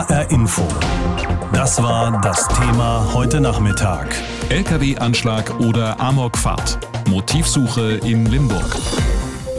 HR Info. Das war das Thema heute Nachmittag. LKW-Anschlag oder Amokfahrt. Motivsuche in Limburg.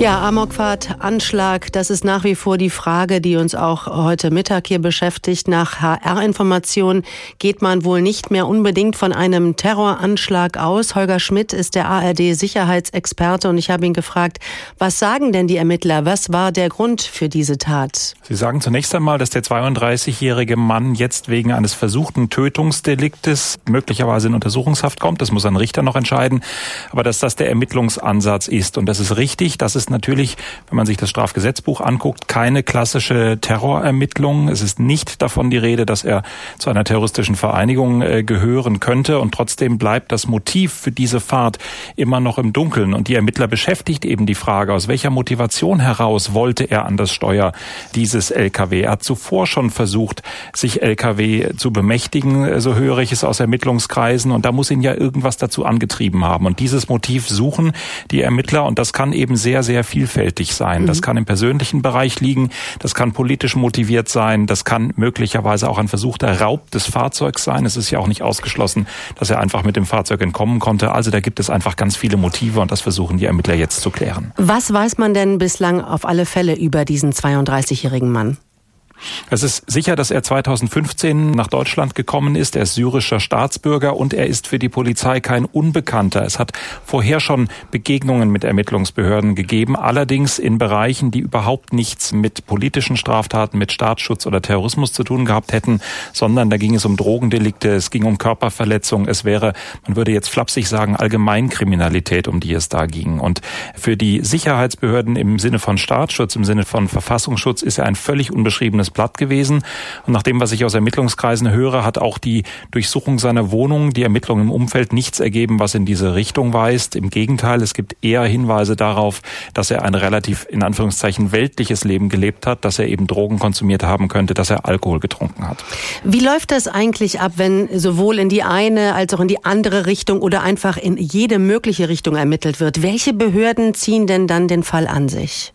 Ja, Amokfahrt, Anschlag, das ist nach wie vor die Frage, die uns auch heute Mittag hier beschäftigt. Nach HR-Informationen geht man wohl nicht mehr unbedingt von einem Terroranschlag aus. Holger Schmidt ist der ARD-Sicherheitsexperte und ich habe ihn gefragt, was sagen denn die Ermittler? Was war der Grund für diese Tat? Sie sagen zunächst einmal, dass der 32-jährige Mann jetzt wegen eines versuchten Tötungsdeliktes möglicherweise in Untersuchungshaft kommt. Das muss ein Richter noch entscheiden. Aber dass das der Ermittlungsansatz ist. Und das ist richtig. Das ist natürlich, wenn man sich das Strafgesetzbuch anguckt, keine klassische Terrorermittlung. Es ist nicht davon die Rede, dass er zu einer terroristischen Vereinigung äh, gehören könnte. Und trotzdem bleibt das Motiv für diese Fahrt immer noch im Dunkeln. Und die Ermittler beschäftigt eben die Frage, aus welcher Motivation heraus wollte er an das Steuer dieses LKW. Er hat zuvor schon versucht, sich LKW zu bemächtigen, äh, so höre ich es aus Ermittlungskreisen. Und da muss ihn ja irgendwas dazu angetrieben haben. Und dieses Motiv suchen die Ermittler. Und das kann eben sehr, sehr vielfältig sein. Das mhm. kann im persönlichen Bereich liegen, das kann politisch motiviert sein, das kann möglicherweise auch ein versuchter Raub des Fahrzeugs sein. Es ist ja auch nicht ausgeschlossen, dass er einfach mit dem Fahrzeug entkommen konnte. Also da gibt es einfach ganz viele Motive und das versuchen die Ermittler jetzt zu klären. Was weiß man denn bislang auf alle Fälle über diesen 32-jährigen Mann? Es ist sicher, dass er 2015 nach Deutschland gekommen ist. Er ist syrischer Staatsbürger und er ist für die Polizei kein Unbekannter. Es hat vorher schon Begegnungen mit Ermittlungsbehörden gegeben, allerdings in Bereichen, die überhaupt nichts mit politischen Straftaten, mit Staatsschutz oder Terrorismus zu tun gehabt hätten, sondern da ging es um Drogendelikte, es ging um Körperverletzung, es wäre, man würde jetzt flapsig sagen, Allgemeinkriminalität, um die es da ging. Und für die Sicherheitsbehörden im Sinne von Staatsschutz, im Sinne von Verfassungsschutz ist er ein völlig unbeschriebenes Blatt gewesen. Und nach dem, was ich aus Ermittlungskreisen höre, hat auch die Durchsuchung seiner Wohnung, die Ermittlungen im Umfeld nichts ergeben, was in diese Richtung weist. Im Gegenteil, es gibt eher Hinweise darauf, dass er ein relativ in Anführungszeichen weltliches Leben gelebt hat, dass er eben Drogen konsumiert haben könnte, dass er Alkohol getrunken hat. Wie läuft das eigentlich ab, wenn sowohl in die eine als auch in die andere Richtung oder einfach in jede mögliche Richtung ermittelt wird? Welche Behörden ziehen denn dann den Fall an sich?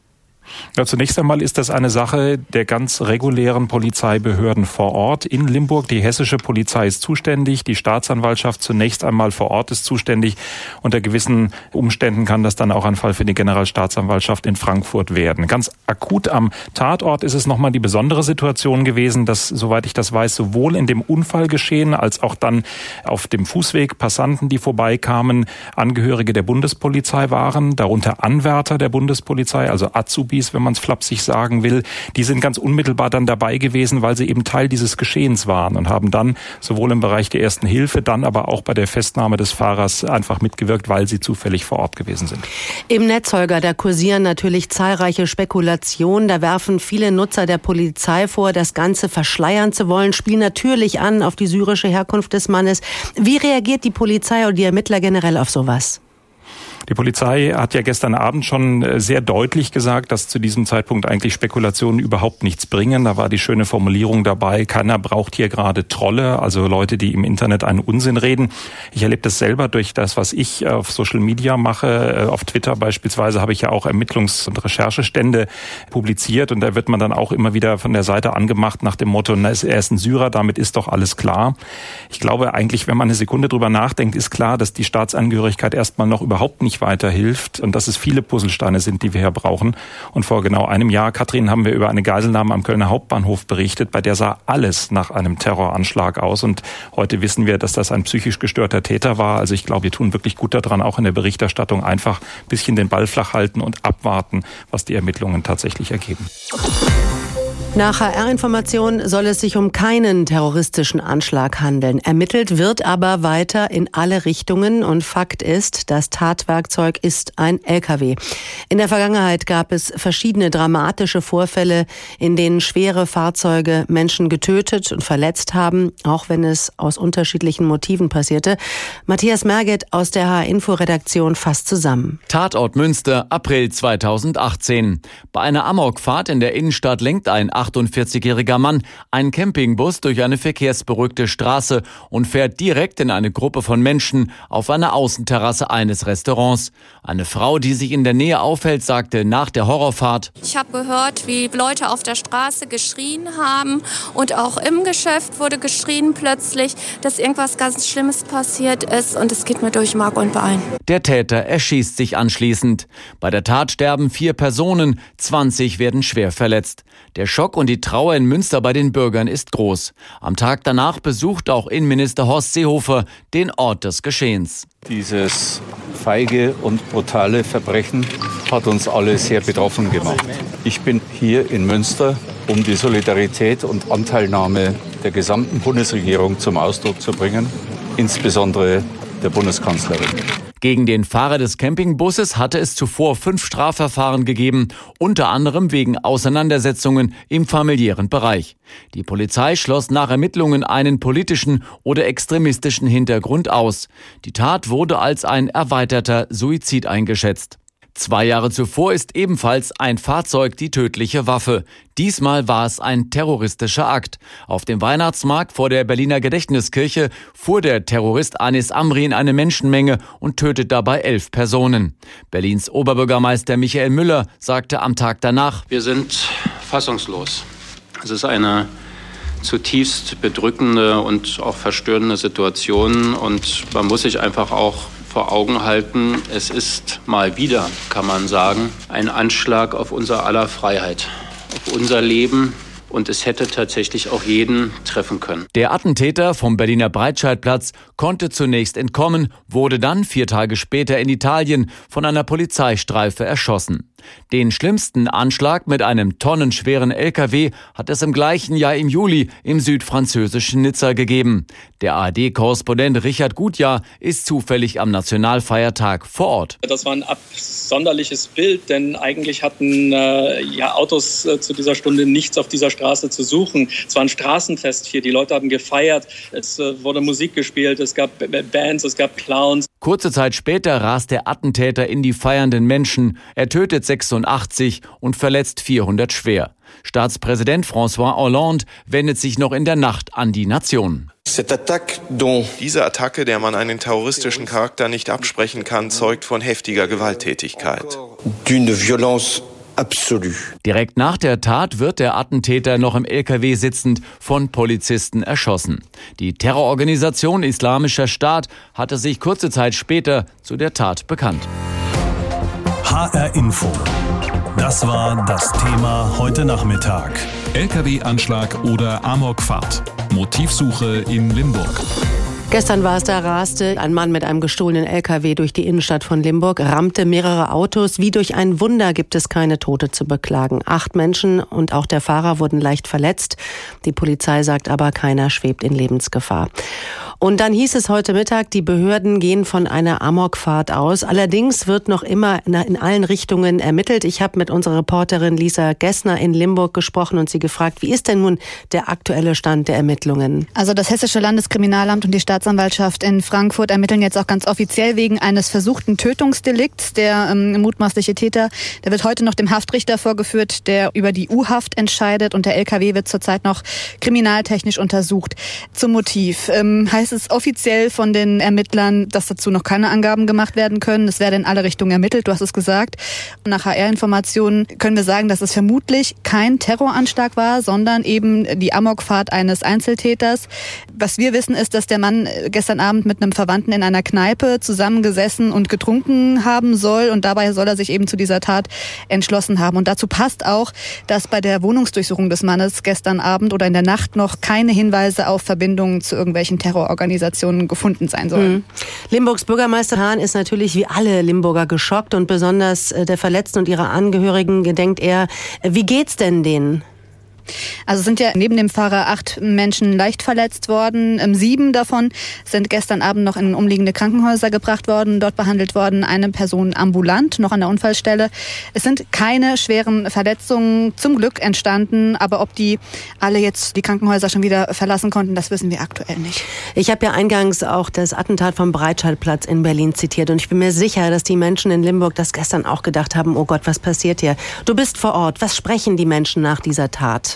Ja, zunächst einmal ist das eine Sache der ganz regulären Polizeibehörden vor Ort. In Limburg, die hessische Polizei ist zuständig, die Staatsanwaltschaft zunächst einmal vor Ort ist zuständig. Unter gewissen Umständen kann das dann auch ein Fall für die Generalstaatsanwaltschaft in Frankfurt werden. Ganz akut am Tatort ist es nochmal die besondere Situation gewesen, dass, soweit ich das weiß, sowohl in dem Unfallgeschehen als auch dann auf dem Fußweg Passanten, die vorbeikamen, Angehörige der Bundespolizei waren, darunter Anwärter der Bundespolizei, also Azubi Azubis, wenn man es flapsig sagen will, die sind ganz unmittelbar dann dabei gewesen, weil sie eben Teil dieses Geschehens waren und haben dann sowohl im Bereich der ersten Hilfe, dann aber auch bei der Festnahme des Fahrers einfach mitgewirkt, weil sie zufällig vor Ort gewesen sind. Im Netzholger, da kursieren natürlich zahlreiche Spekulationen. Da werfen viele Nutzer der Polizei vor, das Ganze verschleiern zu wollen, spielen natürlich an auf die syrische Herkunft des Mannes. Wie reagiert die Polizei oder die Ermittler generell auf sowas? Die Polizei hat ja gestern Abend schon äh, sehr deutlich gesagt, dass zu diesem Zeitpunkt eigentlich Spekulationen überhaupt nichts bringen. Da war die schöne Formulierung dabei, keiner braucht hier gerade Trolle, also Leute, die im Internet einen Unsinn reden. Ich erlebe das selber durch das, was ich auf Social Media mache. Äh, auf Twitter beispielsweise habe ich ja auch Ermittlungs- und Recherchestände publiziert und da wird man dann auch immer wieder von der Seite angemacht nach dem Motto, er ist ein Syrer, damit ist doch alles klar. Ich glaube eigentlich, wenn man eine Sekunde drüber nachdenkt, ist klar, dass die Staatsangehörigkeit erstmal noch überhaupt nicht weiterhilft und dass es viele Puzzlesteine sind, die wir hier brauchen. Und vor genau einem Jahr, Katrin, haben wir über eine Geiselnahme am Kölner Hauptbahnhof berichtet, bei der sah alles nach einem Terroranschlag aus. Und heute wissen wir, dass das ein psychisch gestörter Täter war. Also ich glaube, wir tun wirklich gut daran, auch in der Berichterstattung einfach ein bisschen den Ball flach halten und abwarten, was die Ermittlungen tatsächlich ergeben. Nach HR-Informationen soll es sich um keinen terroristischen Anschlag handeln. Ermittelt wird aber weiter in alle Richtungen und Fakt ist, das Tatwerkzeug ist ein LKW. In der Vergangenheit gab es verschiedene dramatische Vorfälle, in denen schwere Fahrzeuge Menschen getötet und verletzt haben, auch wenn es aus unterschiedlichen Motiven passierte. Matthias Merget aus der HR-Info-Redaktion fasst zusammen. Tatort Münster, April 2018. Bei einer Amokfahrt in der Innenstadt lenkt ein 48-jähriger Mann einen Campingbus durch eine verkehrsberuhigte Straße und fährt direkt in eine Gruppe von Menschen auf einer Außenterrasse eines Restaurants. Eine Frau, die sich in der Nähe aufhält, sagte nach der Horrorfahrt, Ich habe gehört, wie Leute auf der Straße geschrien haben und auch im Geschäft wurde geschrien plötzlich, dass irgendwas ganz Schlimmes passiert ist und es geht mir durch Mark und Bein. Der Täter erschießt sich anschließend. Bei der Tat sterben vier Personen, 20 werden schwer verletzt. Der Schock und die Trauer in Münster bei den Bürgern ist groß. Am Tag danach besucht auch Innenminister Horst Seehofer den Ort des Geschehens. Dieses feige und brutale Verbrechen hat uns alle sehr betroffen gemacht. Ich bin hier in Münster, um die Solidarität und Anteilnahme der gesamten Bundesregierung zum Ausdruck zu bringen, insbesondere der Bundeskanzlerin. Gegen den Fahrer des Campingbusses hatte es zuvor fünf Strafverfahren gegeben, unter anderem wegen Auseinandersetzungen im familiären Bereich. Die Polizei schloss nach Ermittlungen einen politischen oder extremistischen Hintergrund aus. Die Tat wurde als ein erweiterter Suizid eingeschätzt. Zwei Jahre zuvor ist ebenfalls ein Fahrzeug die tödliche Waffe. Diesmal war es ein terroristischer Akt. Auf dem Weihnachtsmarkt vor der Berliner Gedächtniskirche fuhr der Terrorist Anis Amri in eine Menschenmenge und tötet dabei elf Personen. Berlins Oberbürgermeister Michael Müller sagte am Tag danach, Wir sind fassungslos. Es ist eine zutiefst bedrückende und auch verstörende Situation und man muss sich einfach auch vor Augen halten, es ist mal wieder, kann man sagen, ein Anschlag auf unser aller Freiheit, auf unser Leben und es hätte tatsächlich auch jeden treffen können. Der Attentäter vom Berliner Breitscheidplatz konnte zunächst entkommen, wurde dann vier Tage später in Italien von einer Polizeistreife erschossen. Den schlimmsten Anschlag mit einem tonnenschweren LKW hat es im gleichen Jahr im Juli im südfranzösischen Nizza gegeben. Der ARD-Korrespondent Richard Gutjahr ist zufällig am Nationalfeiertag vor Ort. Das war ein absonderliches Bild, denn eigentlich hatten äh, ja Autos äh, zu dieser Stunde nichts auf dieser Straße zu suchen. Es war ein Straßenfest hier, die Leute haben gefeiert, es äh, wurde Musik gespielt, es gab Bands, es gab Clowns. Kurze Zeit später rast der Attentäter in die feiernden Menschen. Er tötet 86 und verletzt 400 schwer. Staatspräsident François Hollande wendet sich noch in der Nacht an die Nation. Diese Attacke, der man einen terroristischen Charakter nicht absprechen kann, zeugt von heftiger Gewalttätigkeit. Absolut. Direkt nach der Tat wird der Attentäter noch im LKW sitzend von Polizisten erschossen. Die Terrororganisation Islamischer Staat hatte sich kurze Zeit später zu der Tat bekannt. HR Info. Das war das Thema heute Nachmittag. LKW-Anschlag oder Amokfahrt. Motivsuche in Limburg. Gestern war es, da raste ein Mann mit einem gestohlenen LKW durch die Innenstadt von Limburg, rammte mehrere Autos. Wie durch ein Wunder gibt es keine Tote zu beklagen. Acht Menschen und auch der Fahrer wurden leicht verletzt. Die Polizei sagt aber, keiner schwebt in Lebensgefahr. Und dann hieß es heute Mittag, die Behörden gehen von einer Amokfahrt aus. Allerdings wird noch immer in allen Richtungen ermittelt. Ich habe mit unserer Reporterin Lisa Gessner in Limburg gesprochen und sie gefragt, wie ist denn nun der aktuelle Stand der Ermittlungen? Also das Hessische Landeskriminalamt und die Staatsanwaltschaft in Frankfurt ermitteln jetzt auch ganz offiziell wegen eines versuchten Tötungsdelikts. Der ähm, mutmaßliche Täter, der wird heute noch dem Haftrichter vorgeführt, der über die U-Haft entscheidet und der LKW wird zurzeit noch kriminaltechnisch untersucht. Zum Motiv ähm, heißt es offiziell von den Ermittlern, dass dazu noch keine Angaben gemacht werden können. Es werde in alle Richtungen ermittelt, du hast es gesagt. Nach HR-Informationen können wir sagen, dass es vermutlich kein Terroranschlag war, sondern eben die Amokfahrt eines Einzeltäters. Was wir wissen, ist, dass der Mann gestern Abend mit einem Verwandten in einer Kneipe zusammengesessen und getrunken haben soll und dabei soll er sich eben zu dieser Tat entschlossen haben. Und dazu passt auch, dass bei der Wohnungsdurchsuchung des Mannes gestern Abend oder in der Nacht noch keine Hinweise auf Verbindungen zu irgendwelchen Terrororganisationen Organisationen gefunden sein sollen. Mhm. Limburgs Bürgermeister Hahn ist natürlich wie alle Limburger geschockt und besonders der Verletzten und ihrer Angehörigen gedenkt er. Wie geht's denn denen? Also sind ja neben dem Fahrer acht Menschen leicht verletzt worden. Ähm, sieben davon sind gestern Abend noch in umliegende Krankenhäuser gebracht worden, dort behandelt worden. Eine Person ambulant, noch an der Unfallstelle. Es sind keine schweren Verletzungen zum Glück entstanden, aber ob die alle jetzt die Krankenhäuser schon wieder verlassen konnten, das wissen wir aktuell nicht. Ich habe ja eingangs auch das Attentat vom Breitscheidplatz in Berlin zitiert und ich bin mir sicher, dass die Menschen in Limburg das gestern auch gedacht haben, oh Gott, was passiert hier? Du bist vor Ort. Was sprechen die Menschen nach dieser Tat?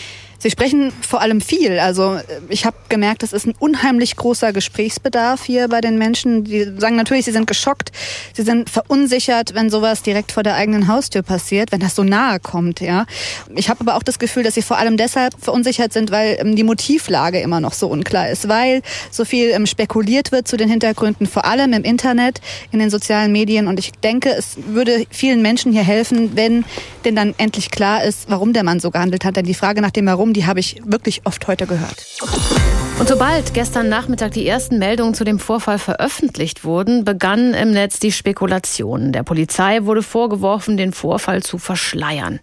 Sie sprechen vor allem viel. Also äh, ich habe gemerkt, es ist ein unheimlich großer Gesprächsbedarf hier bei den Menschen. Die sagen natürlich, sie sind geschockt, sie sind verunsichert, wenn sowas direkt vor der eigenen Haustür passiert, wenn das so nahe kommt. Ja, ich habe aber auch das Gefühl, dass sie vor allem deshalb verunsichert sind, weil ähm, die Motivlage immer noch so unklar ist, weil so viel ähm, spekuliert wird zu den Hintergründen, vor allem im Internet, in den sozialen Medien. Und ich denke, es würde vielen Menschen hier helfen, wenn denn dann endlich klar ist, warum der Mann so gehandelt hat. Denn die Frage nach dem Warum die habe ich wirklich oft heute gehört. Und sobald gestern Nachmittag die ersten Meldungen zu dem Vorfall veröffentlicht wurden, begann im Netz die Spekulation. Der Polizei wurde vorgeworfen, den Vorfall zu verschleiern.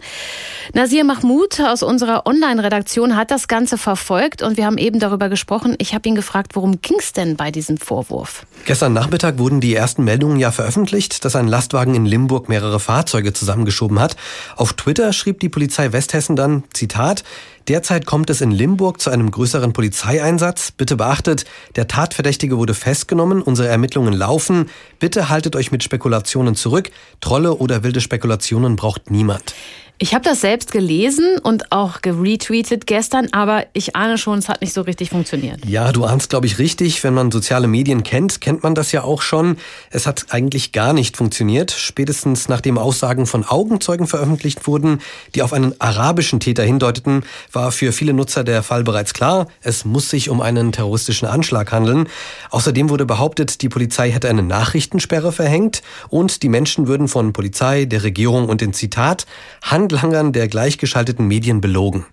Nasir Mahmoud aus unserer Online-Redaktion hat das Ganze verfolgt und wir haben eben darüber gesprochen. Ich habe ihn gefragt, worum ging es denn bei diesem Vorwurf? Gestern Nachmittag wurden die ersten Meldungen ja veröffentlicht, dass ein Lastwagen in Limburg mehrere Fahrzeuge zusammengeschoben hat. Auf Twitter schrieb die Polizei Westhessen dann, Zitat, Derzeit kommt es in Limburg zu einem größeren Polizeieinsatz. Bitte beachtet, der Tatverdächtige wurde festgenommen, unsere Ermittlungen laufen. Bitte haltet euch mit Spekulationen zurück. Trolle oder wilde Spekulationen braucht niemand. Ich habe das selbst gelesen und auch geretweetet gestern, aber ich ahne schon, es hat nicht so richtig funktioniert. Ja, du ahnst, glaube ich, richtig. Wenn man soziale Medien kennt, kennt man das ja auch schon. Es hat eigentlich gar nicht funktioniert. Spätestens nachdem Aussagen von Augenzeugen veröffentlicht wurden, die auf einen arabischen Täter hindeuteten, war für viele Nutzer der Fall bereits klar. Es muss sich um einen terroristischen Anschlag handeln. Außerdem wurde behauptet, die Polizei hätte eine Nachrichtensperre verhängt und die Menschen würden von Polizei, der Regierung und den Zitat Handlangern der gleichgeschalteten Medien belogen.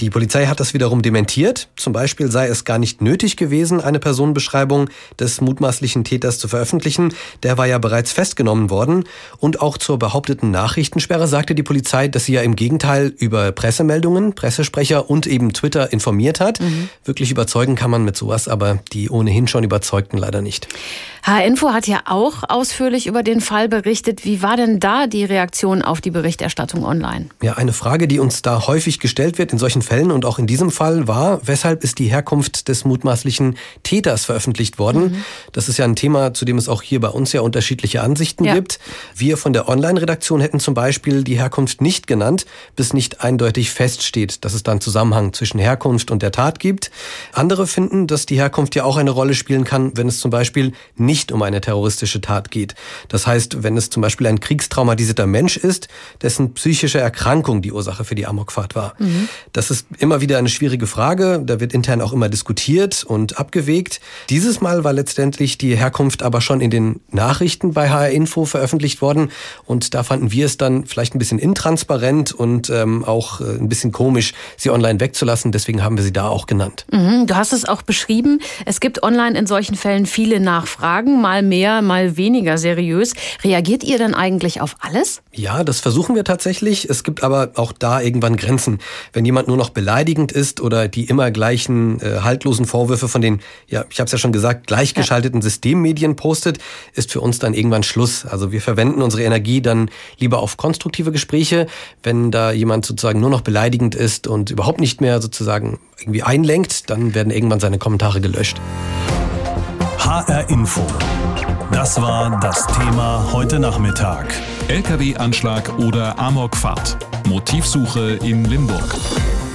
Die Polizei hat das wiederum dementiert. Zum Beispiel sei es gar nicht nötig gewesen, eine Personenbeschreibung des mutmaßlichen Täters zu veröffentlichen. Der war ja bereits festgenommen worden. Und auch zur behaupteten Nachrichtensperre sagte die Polizei, dass sie ja im Gegenteil über Pressemeldungen, Pressesprecher und eben Twitter informiert hat. Mhm. Wirklich überzeugen kann man mit sowas, aber die ohnehin schon überzeugten leider nicht. H-Info hat ja auch ausführlich über den Fall berichtet. Wie war denn da die Reaktion auf die Berichterstattung online? Ja, eine Frage, die uns da häufig gestellt wird in solchen Fällen und auch in diesem Fall war, weshalb ist die Herkunft des mutmaßlichen Täters veröffentlicht worden? Mhm. Das ist ja ein Thema, zu dem es auch hier bei uns ja unterschiedliche Ansichten ja. gibt. Wir von der Online-Redaktion hätten zum Beispiel die Herkunft nicht genannt, bis nicht eindeutig feststeht, dass es dann Zusammenhang zwischen Herkunft und der Tat gibt. Andere finden, dass die Herkunft ja auch eine Rolle spielen kann, wenn es zum Beispiel nicht nicht um eine terroristische Tat geht. Das heißt, wenn es zum Beispiel ein kriegstraumatisierter Mensch ist, dessen psychische Erkrankung die Ursache für die Amokfahrt war. Mhm. Das ist immer wieder eine schwierige Frage. Da wird intern auch immer diskutiert und abgewegt. Dieses Mal war letztendlich die Herkunft aber schon in den Nachrichten bei HR Info veröffentlicht worden. Und da fanden wir es dann vielleicht ein bisschen intransparent und ähm, auch äh, ein bisschen komisch, sie online wegzulassen. Deswegen haben wir sie da auch genannt. Mhm. Du hast es auch beschrieben. Es gibt online in solchen Fällen viele Nachfragen. Fragen, mal mehr, mal weniger seriös. Reagiert ihr dann eigentlich auf alles? Ja, das versuchen wir tatsächlich. Es gibt aber auch da irgendwann Grenzen. Wenn jemand nur noch beleidigend ist oder die immer gleichen äh, haltlosen Vorwürfe von den, ja, ich habe es ja schon gesagt, gleichgeschalteten ja. Systemmedien postet, ist für uns dann irgendwann Schluss. Also wir verwenden unsere Energie dann lieber auf konstruktive Gespräche. Wenn da jemand sozusagen nur noch beleidigend ist und überhaupt nicht mehr sozusagen irgendwie einlenkt, dann werden irgendwann seine Kommentare gelöscht. HR Info. Das war das Thema heute Nachmittag. LKW-Anschlag oder Amokfahrt. Motivsuche in Limburg.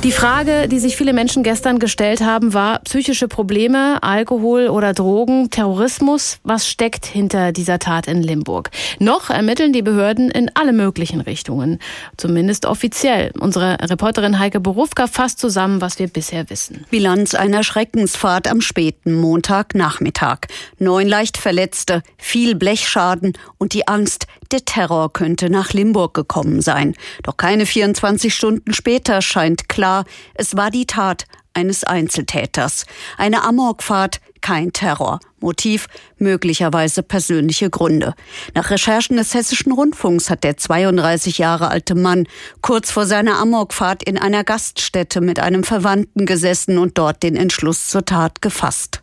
Die Frage, die sich viele Menschen gestern gestellt haben, war psychische Probleme, Alkohol oder Drogen, Terrorismus. Was steckt hinter dieser Tat in Limburg? Noch ermitteln die Behörden in alle möglichen Richtungen. Zumindest offiziell. Unsere Reporterin Heike Borufka fasst zusammen, was wir bisher wissen. Bilanz einer Schreckensfahrt am späten Montagnachmittag. Neun leicht Verletzte, viel Blechschaden und die Angst, der Terror könnte nach Limburg gekommen sein. Doch keine 24 Stunden später scheint klar, es war die Tat eines Einzeltäters. Eine Amokfahrt, kein Terror. Motiv möglicherweise persönliche Gründe. Nach Recherchen des Hessischen Rundfunks hat der 32 Jahre alte Mann kurz vor seiner Amokfahrt in einer Gaststätte mit einem Verwandten gesessen und dort den Entschluss zur Tat gefasst.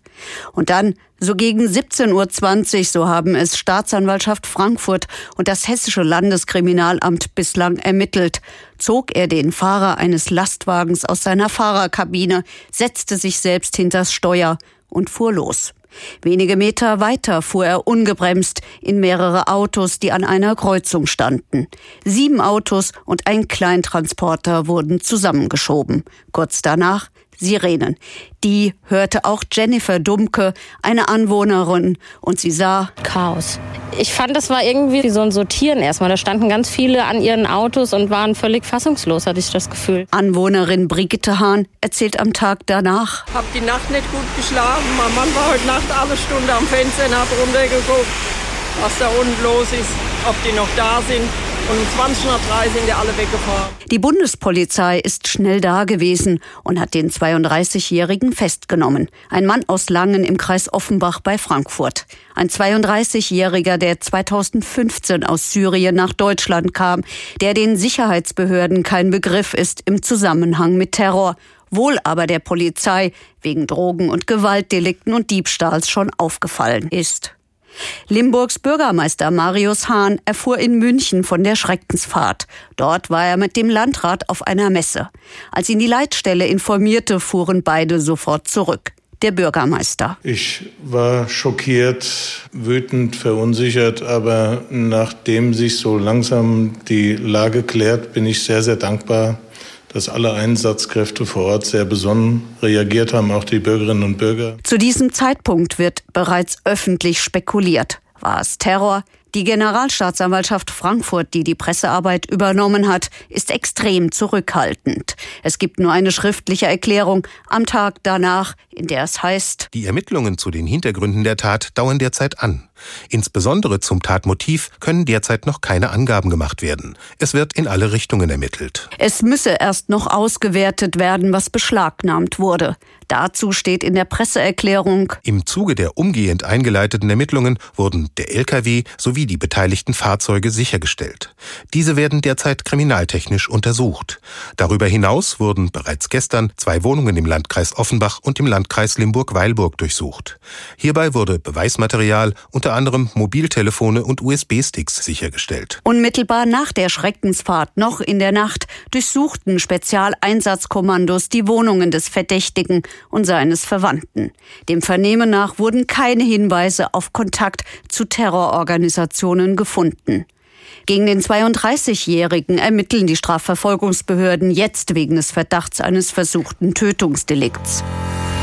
Und dann, so gegen 17.20 Uhr, so haben es Staatsanwaltschaft Frankfurt und das Hessische Landeskriminalamt bislang ermittelt, zog er den Fahrer eines Lastwagens aus seiner Fahrerkabine, setzte sich selbst hinters Steuer und fuhr los. Wenige Meter weiter fuhr er ungebremst in mehrere Autos, die an einer Kreuzung standen. Sieben Autos und ein Kleintransporter wurden zusammengeschoben. Kurz danach Sirenen. Die hörte auch Jennifer Dumke, eine Anwohnerin, und sie sah Chaos. Ich fand, das war irgendwie wie so ein Sortieren erstmal. Da standen ganz viele an ihren Autos und waren völlig fassungslos, hatte ich das Gefühl. Anwohnerin Brigitte Hahn erzählt am Tag danach. Hab die Nacht nicht gut geschlafen. Mein Mann war heute Nacht alle Stunde am Fenster und hat runtergeguckt, was da unten los ist, ob die noch da sind. Und um 20 nach 3 sind ja alle weggefahren. Die Bundespolizei ist schnell da gewesen und hat den 32-Jährigen festgenommen. Ein Mann aus Langen im Kreis Offenbach bei Frankfurt. Ein 32-Jähriger, der 2015 aus Syrien nach Deutschland kam, der den Sicherheitsbehörden kein Begriff ist im Zusammenhang mit Terror wohl aber der Polizei wegen Drogen- und Gewaltdelikten und Diebstahls schon aufgefallen ist. Limburgs Bürgermeister Marius Hahn erfuhr in München von der Schreckensfahrt. Dort war er mit dem Landrat auf einer Messe. Als ihn die Leitstelle informierte, fuhren beide sofort zurück. Der Bürgermeister. Ich war schockiert, wütend, verunsichert, aber nachdem sich so langsam die Lage klärt, bin ich sehr, sehr dankbar, dass alle Einsatzkräfte vor Ort sehr besonnen reagiert haben, auch die Bürgerinnen und Bürger. Zu diesem Zeitpunkt wird bereits öffentlich spekuliert. War es Terror? Die Generalstaatsanwaltschaft Frankfurt, die die Pressearbeit übernommen hat, ist extrem zurückhaltend. Es gibt nur eine schriftliche Erklärung am Tag danach, in der es heißt, Die Ermittlungen zu den Hintergründen der Tat dauern derzeit an. Insbesondere zum Tatmotiv können derzeit noch keine Angaben gemacht werden. Es wird in alle Richtungen ermittelt. Es müsse erst noch ausgewertet werden, was beschlagnahmt wurde. Dazu steht in der Presseerklärung, Im Zuge der umgehend eingeleiteten Ermittlungen wurden der Lkw sowie die beteiligten Fahrzeuge sichergestellt. Diese werden derzeit kriminaltechnisch untersucht. Darüber hinaus wurden bereits gestern zwei Wohnungen im Landkreis Offenbach und im Landkreis Limburg-Weilburg durchsucht. Hierbei wurde Beweismaterial, anderem Mobiltelefone und USB-Sticks sichergestellt. Unmittelbar nach der Schreckensfahrt, noch in der Nacht, durchsuchten Spezialeinsatzkommandos die Wohnungen des Verdächtigen und seines Verwandten. Dem Vernehmen nach wurden keine Hinweise auf Kontakt zu Terrororganisationen gefunden. Gegen den 32-Jährigen ermitteln die Strafverfolgungsbehörden jetzt wegen des Verdachts eines versuchten Tötungsdelikts.